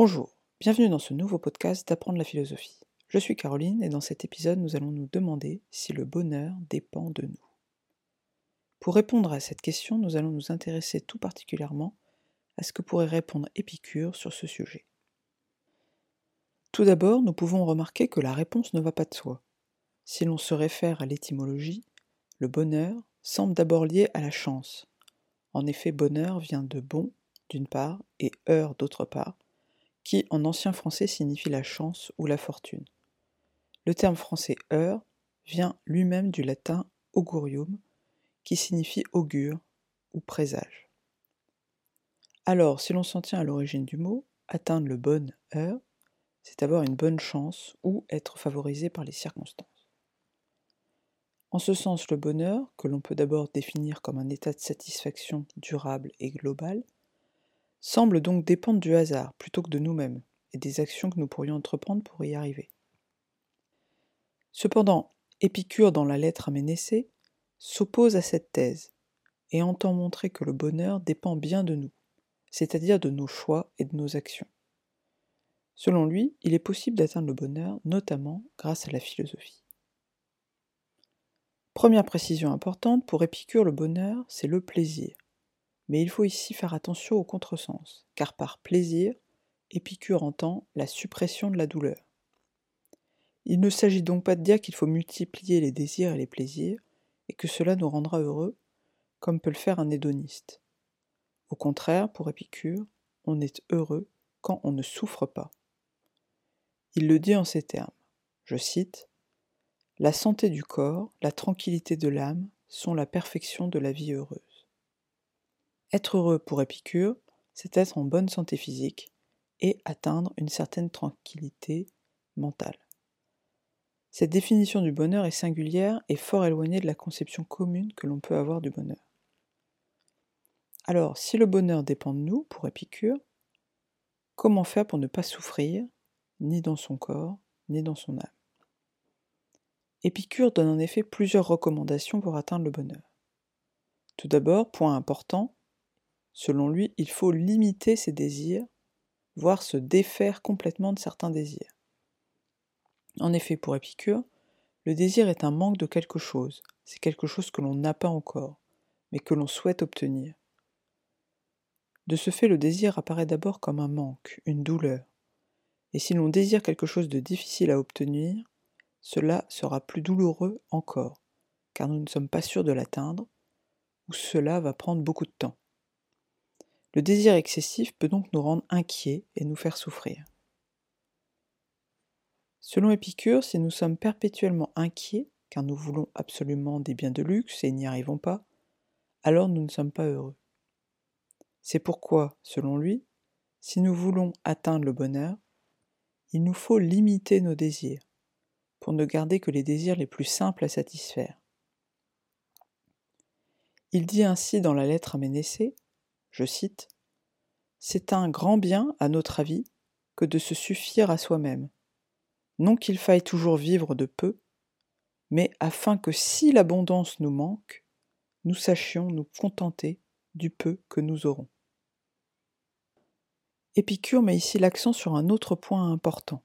Bonjour, bienvenue dans ce nouveau podcast d'apprendre la philosophie. Je suis Caroline et dans cet épisode nous allons nous demander si le bonheur dépend de nous. Pour répondre à cette question, nous allons nous intéresser tout particulièrement à ce que pourrait répondre Épicure sur ce sujet. Tout d'abord, nous pouvons remarquer que la réponse ne va pas de soi. Si l'on se réfère à l'étymologie, le bonheur semble d'abord lié à la chance. En effet, bonheur vient de bon d'une part et heure d'autre part, qui en ancien français signifie la chance ou la fortune. Le terme français heure vient lui-même du latin augurium, qui signifie augure ou présage. Alors, si l'on s'en tient à l'origine du mot, atteindre le bon heure, c'est avoir une bonne chance ou être favorisé par les circonstances. En ce sens, le bonheur, que l'on peut d'abord définir comme un état de satisfaction durable et global, semble donc dépendre du hasard plutôt que de nous-mêmes et des actions que nous pourrions entreprendre pour y arriver. Cependant, Épicure, dans la lettre à Ménécée, s'oppose à cette thèse et entend montrer que le bonheur dépend bien de nous, c'est-à-dire de nos choix et de nos actions. Selon lui, il est possible d'atteindre le bonheur, notamment grâce à la philosophie. Première précision importante, pour Épicure, le bonheur, c'est le plaisir. Mais il faut ici faire attention au contresens, car par plaisir, Épicure entend la suppression de la douleur. Il ne s'agit donc pas de dire qu'il faut multiplier les désirs et les plaisirs, et que cela nous rendra heureux, comme peut le faire un hédoniste. Au contraire, pour Épicure, on est heureux quand on ne souffre pas. Il le dit en ces termes, je cite, La santé du corps, la tranquillité de l'âme sont la perfection de la vie heureuse. Être heureux pour Épicure, c'est être en bonne santé physique et atteindre une certaine tranquillité mentale. Cette définition du bonheur est singulière et fort éloignée de la conception commune que l'on peut avoir du bonheur. Alors, si le bonheur dépend de nous, pour Épicure, comment faire pour ne pas souffrir, ni dans son corps, ni dans son âme? Épicure donne en effet plusieurs recommandations pour atteindre le bonheur. Tout d'abord, point important, Selon lui, il faut limiter ses désirs, voire se défaire complètement de certains désirs. En effet, pour Épicure, le désir est un manque de quelque chose, c'est quelque chose que l'on n'a pas encore, mais que l'on souhaite obtenir. De ce fait, le désir apparaît d'abord comme un manque, une douleur. Et si l'on désire quelque chose de difficile à obtenir, cela sera plus douloureux encore, car nous ne sommes pas sûrs de l'atteindre, ou cela va prendre beaucoup de temps. Le désir excessif peut donc nous rendre inquiets et nous faire souffrir. Selon Épicure, si nous sommes perpétuellement inquiets, car nous voulons absolument des biens de luxe et n'y arrivons pas, alors nous ne sommes pas heureux. C'est pourquoi, selon lui, si nous voulons atteindre le bonheur, il nous faut limiter nos désirs, pour ne garder que les désirs les plus simples à satisfaire. Il dit ainsi dans la lettre à Ménécée je cite, C'est un grand bien, à notre avis, que de se suffire à soi-même. Non qu'il faille toujours vivre de peu, mais afin que si l'abondance nous manque, nous sachions nous contenter du peu que nous aurons. Épicure met ici l'accent sur un autre point important.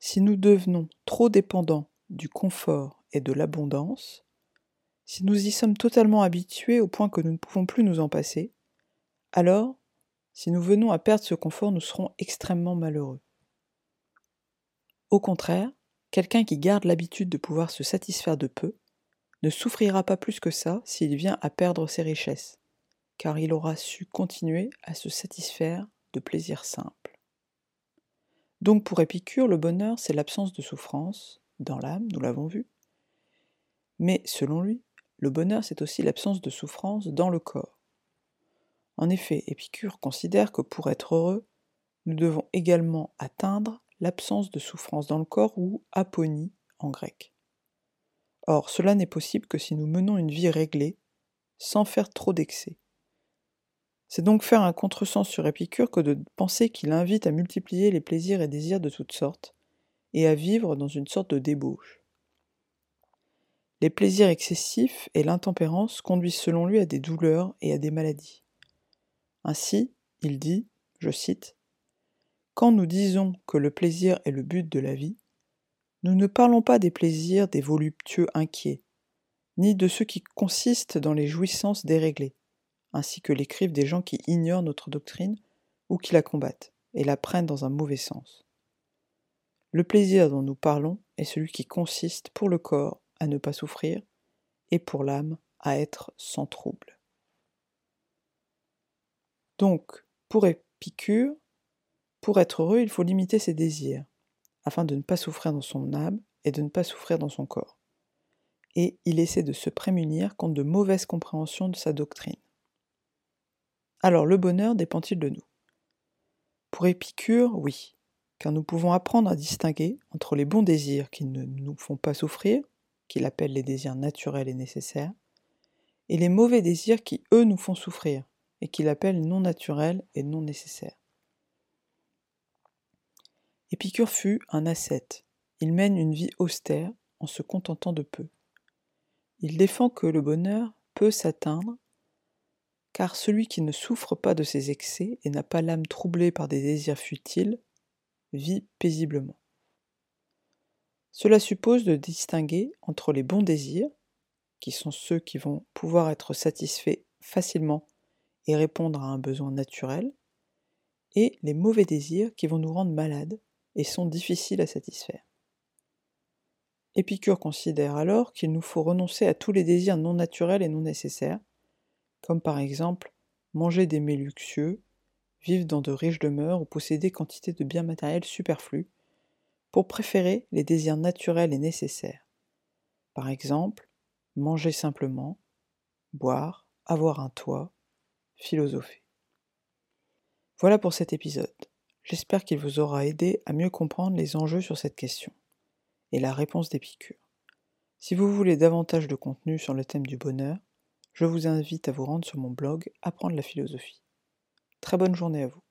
Si nous devenons trop dépendants du confort et de l'abondance, si nous y sommes totalement habitués au point que nous ne pouvons plus nous en passer, alors, si nous venons à perdre ce confort, nous serons extrêmement malheureux. Au contraire, quelqu'un qui garde l'habitude de pouvoir se satisfaire de peu ne souffrira pas plus que ça s'il vient à perdre ses richesses, car il aura su continuer à se satisfaire de plaisirs simples. Donc pour Épicure, le bonheur, c'est l'absence de souffrance dans l'âme, nous l'avons vu. Mais selon lui, le bonheur, c'est aussi l'absence de souffrance dans le corps. En effet, Épicure considère que pour être heureux, nous devons également atteindre l'absence de souffrance dans le corps ou aponie en grec. Or, cela n'est possible que si nous menons une vie réglée, sans faire trop d'excès. C'est donc faire un contresens sur Épicure que de penser qu'il invite à multiplier les plaisirs et désirs de toutes sortes, et à vivre dans une sorte de débauche. Les plaisirs excessifs et l'intempérance conduisent selon lui à des douleurs et à des maladies. Ainsi, il dit, je cite, Quand nous disons que le plaisir est le but de la vie, nous ne parlons pas des plaisirs des voluptueux inquiets, ni de ceux qui consistent dans les jouissances déréglées, ainsi que l'écrivent des gens qui ignorent notre doctrine ou qui la combattent et la prennent dans un mauvais sens. Le plaisir dont nous parlons est celui qui consiste pour le corps à ne pas souffrir et pour l'âme à être sans trouble. Donc, pour Épicure, pour être heureux, il faut limiter ses désirs, afin de ne pas souffrir dans son âme et de ne pas souffrir dans son corps. Et il essaie de se prémunir contre de mauvaises compréhensions de sa doctrine. Alors le bonheur dépend-il de nous? Pour Épicure, oui, car nous pouvons apprendre à distinguer entre les bons désirs qui ne nous font pas souffrir, qu'il appelle les désirs naturels et nécessaires, et les mauvais désirs qui, eux, nous font souffrir, et qu'il appelle non naturels et non nécessaires. Épicure fut un ascète. Il mène une vie austère en se contentant de peu. Il défend que le bonheur peut s'atteindre car celui qui ne souffre pas de ses excès et n'a pas l'âme troublée par des désirs futiles vit paisiblement. Cela suppose de distinguer entre les bons désirs, qui sont ceux qui vont pouvoir être satisfaits facilement et répondre à un besoin naturel, et les mauvais désirs qui vont nous rendre malades et sont difficiles à satisfaire. Épicure considère alors qu'il nous faut renoncer à tous les désirs non naturels et non nécessaires, comme par exemple manger des mets luxueux, vivre dans de riches demeures ou posséder quantité de biens matériels superflus, pour préférer les désirs naturels et nécessaires. Par exemple, manger simplement, boire, avoir un toit, philosopher. Voilà pour cet épisode. J'espère qu'il vous aura aidé à mieux comprendre les enjeux sur cette question et la réponse d'Épicure. Si vous voulez davantage de contenu sur le thème du bonheur, je vous invite à vous rendre sur mon blog Apprendre la philosophie. Très bonne journée à vous.